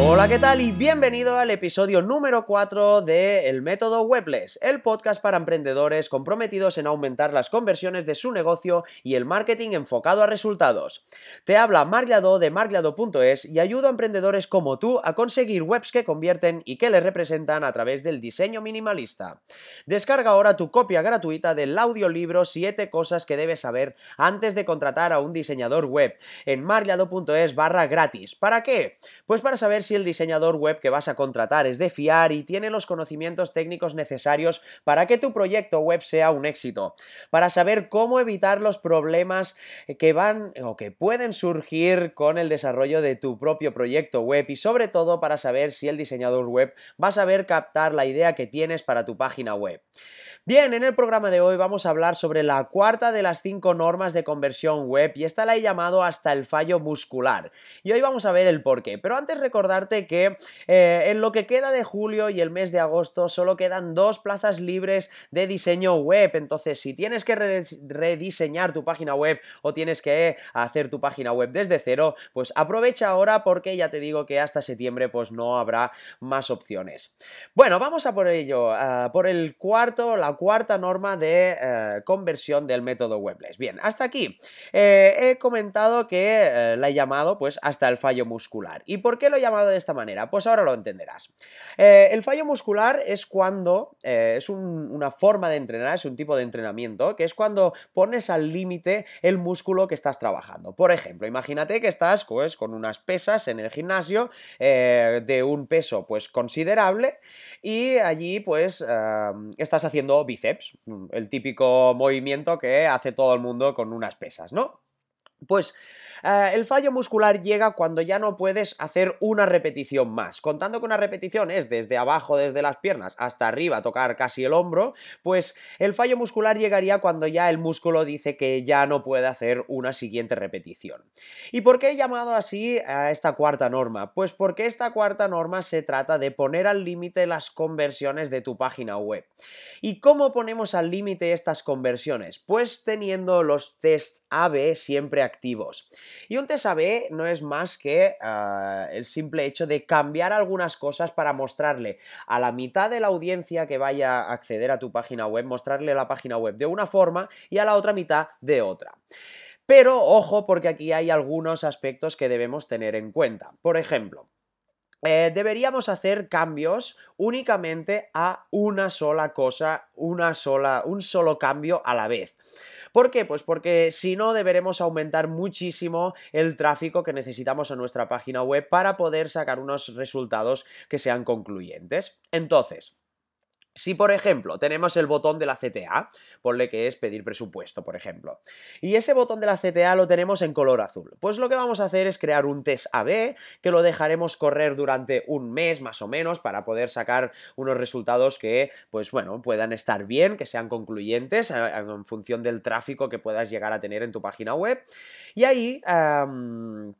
Hola, ¿qué tal? Y bienvenido al episodio número 4 de El Método Webless, el podcast para emprendedores comprometidos en aumentar las conversiones de su negocio y el marketing enfocado a resultados. Te habla Marliado de marliado.es y ayudo a emprendedores como tú a conseguir webs que convierten y que les representan a través del diseño minimalista. Descarga ahora tu copia gratuita del audiolibro 7 cosas que debes saber antes de contratar a un diseñador web en marliado.es barra gratis. ¿Para qué? Pues para saber el diseñador web que vas a contratar es de fiar y tiene los conocimientos técnicos necesarios para que tu proyecto web sea un éxito, para saber cómo evitar los problemas que van o que pueden surgir con el desarrollo de tu propio proyecto web y sobre todo para saber si el diseñador web va a saber captar la idea que tienes para tu página web. Bien, en el programa de hoy vamos a hablar sobre la cuarta de las cinco normas de conversión web y esta la he llamado hasta el fallo muscular. Y hoy vamos a ver el porqué. Pero antes que eh, en lo que queda de julio y el mes de agosto solo quedan dos plazas libres de diseño web. Entonces, si tienes que rediseñar tu página web o tienes que hacer tu página web desde cero, pues aprovecha ahora porque ya te digo que hasta septiembre pues no habrá más opciones. Bueno, vamos a por ello, por el cuarto, la cuarta norma de eh, conversión del método Webless. Bien, hasta aquí eh, he comentado que la he llamado pues hasta el fallo muscular. ¿Y por qué lo he llamado de esta manera? Pues ahora lo entenderás. el fallo muscular es cuando es una forma de entrenar, es un tipo de entrenamiento, que es cuando pones al límite el músculo que estás trabajando. Por ejemplo, imagínate que estás pues, con unas pesas en el gimnasio de un peso pues considerable y allí pues estás haciendo bíceps, el típico movimiento que hace todo el mundo con unas pesas, ¿no? Pues eh, el fallo muscular llega cuando ya no puedes hacer una repetición más. Contando que una repetición es desde abajo, desde las piernas, hasta arriba, tocar casi el hombro, pues el fallo muscular llegaría cuando ya el músculo dice que ya no puede hacer una siguiente repetición. ¿Y por qué he llamado así a esta cuarta norma? Pues porque esta cuarta norma se trata de poner al límite las conversiones de tu página web. ¿Y cómo ponemos al límite estas conversiones? Pues teniendo los tests AB siempre activos. Y un test AB no es más que ah, el simple hecho de cambiar algunas cosas para mostrarle a la mitad de la audiencia que vaya a acceder a tu página web, mostrarle la página web de una forma y a la otra mitad de otra. Pero ojo porque aquí hay algunos aspectos que debemos tener en cuenta. Por ejemplo, eh, deberíamos hacer cambios únicamente a una sola cosa, una sola, un solo cambio a la vez. ¿Por qué? Pues porque si no deberemos aumentar muchísimo el tráfico que necesitamos en nuestra página web para poder sacar unos resultados que sean concluyentes. Entonces, si, por ejemplo, tenemos el botón de la CTA, ponle que es pedir presupuesto, por ejemplo, y ese botón de la CTA lo tenemos en color azul, pues lo que vamos a hacer es crear un test AB que lo dejaremos correr durante un mes más o menos para poder sacar unos resultados que, pues bueno, puedan estar bien, que sean concluyentes eh, en función del tráfico que puedas llegar a tener en tu página web. Y ahí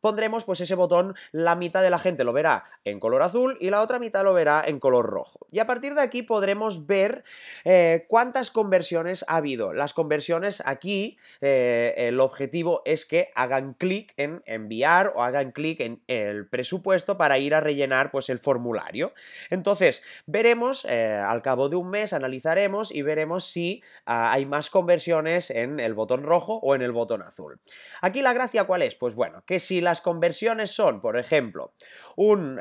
pondremos pues ese botón, la mitad de la gente lo verá en color azul y la otra mitad lo verá en color rojo. Y a partir de aquí podremos ver eh, cuántas conversiones ha habido. Las conversiones aquí, eh, el objetivo es que hagan clic en enviar o hagan clic en el presupuesto para ir a rellenar pues el formulario. Entonces, veremos, eh, al cabo de un mes analizaremos y veremos si ah, hay más conversiones en el botón rojo o en el botón azul. Aquí la gracia cuál es? Pues bueno, que si las conversiones son, por ejemplo, un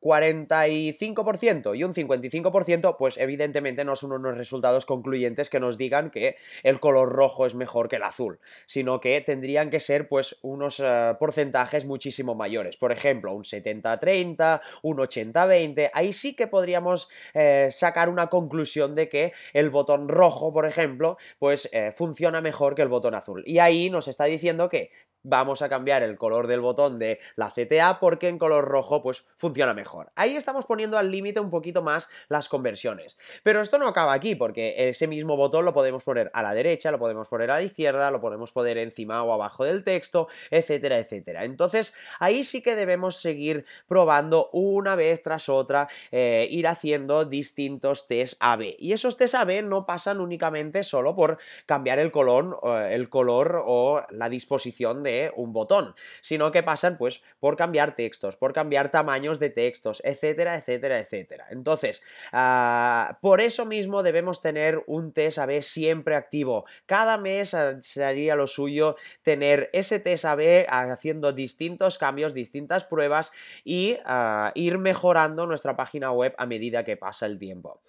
45% em, y un 55%, pues evidentemente no son unos resultados concluyentes que nos digan que el color rojo es mejor que el azul, sino que tendrían que ser pues unos eh, porcentajes muchísimo mayores. Por ejemplo, un 70-30, un 80-20, ahí sí que podríamos eh, sacar una conclusión de que el botón rojo, por ejemplo, pues eh, funciona mejor que el botón azul. Y ahí nos está diciendo que vamos a cambiar el color del botón de la CTA porque en color rojo pues funciona mejor. Ahí estamos poniendo al límite un poquito más las conversiones. Pero esto no acaba aquí porque ese mismo botón lo podemos poner a la derecha, lo podemos poner a la izquierda, lo podemos poner encima o abajo del texto, etcétera, etcétera. Entonces ahí sí que debemos seguir probando una vez tras otra, eh, ir haciendo distintos test AB. Y esos test AB no pasan únicamente solo por cambiar el color, el color o la disposición de un botón, sino que pasan pues por cambiar textos, por cambiar tamaños de textos, etcétera, etcétera, etcétera. Entonces, ah, por eso mismo debemos tener un test AB siempre activo. Cada mes ah, sería lo suyo tener ese test AB haciendo distintos cambios, distintas pruebas y ah, ir mejorando nuestra página web a medida que pasa el tiempo.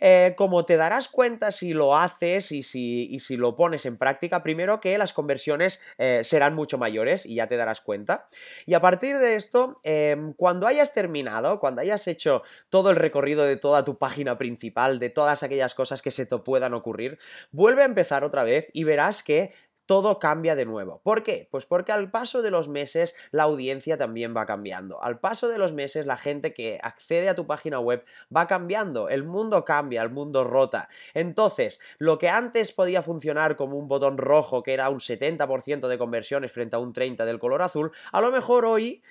Eh, como te darás cuenta si lo haces y si, si, lo pones en práctica, primero que las conversiones eh, serán mucho mayores y ya te darás cuenta. Y a partir de esto, em, cuando hayas terminado, cuando hayas hecho todo el recorrido de toda tu página principal, de todas aquellas cosas que se te puedan ocurrir, vuelve a empezar otra vez y verás que todo cambia de nuevo. ¿Por qué? Pues porque al paso de los meses la audiencia también va cambiando. Al paso de los meses la gente que accede a tu página web va cambiando. El mundo cambia, el mundo rota. Entonces, lo que antes podía funcionar como un botón rojo que era un 70% de conversiones frente a un 30% del color azul, a lo mejor hoy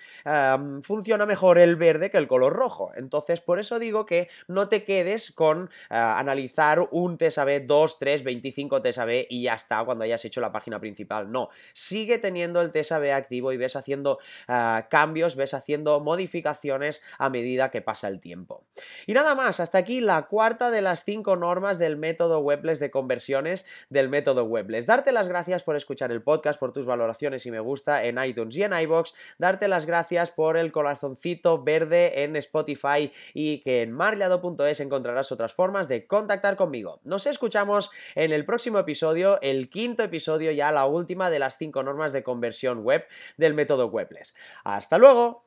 funciona mejor el verde que el color rojo. Entonces, por eso digo que no te quedes con eh, analizar un TSAB 2, 3, 25 TSAB y ya está cuando hayas hecho la página principal. No, sigue teniendo el TSAB activo y ves haciendo ah, cambios, ves haciendo modificaciones a medida que pasa el tiempo. Y nada más, hasta aquí la cuarta de las cinco normas del método Webless de conversiones del método Webless. Darte las gracias por escuchar el podcast, por tus valoraciones y me gusta en iTunes y en iBox. Darte las gracias por el corazoncito verde en Spotify y que en marliado.es encontrarás otras formas de contactar conmigo. Nos escuchamos en el próximo episodio, el quinto episodio ya la última de las cinco normas de conversión web del método Webless. ¡Hasta luego!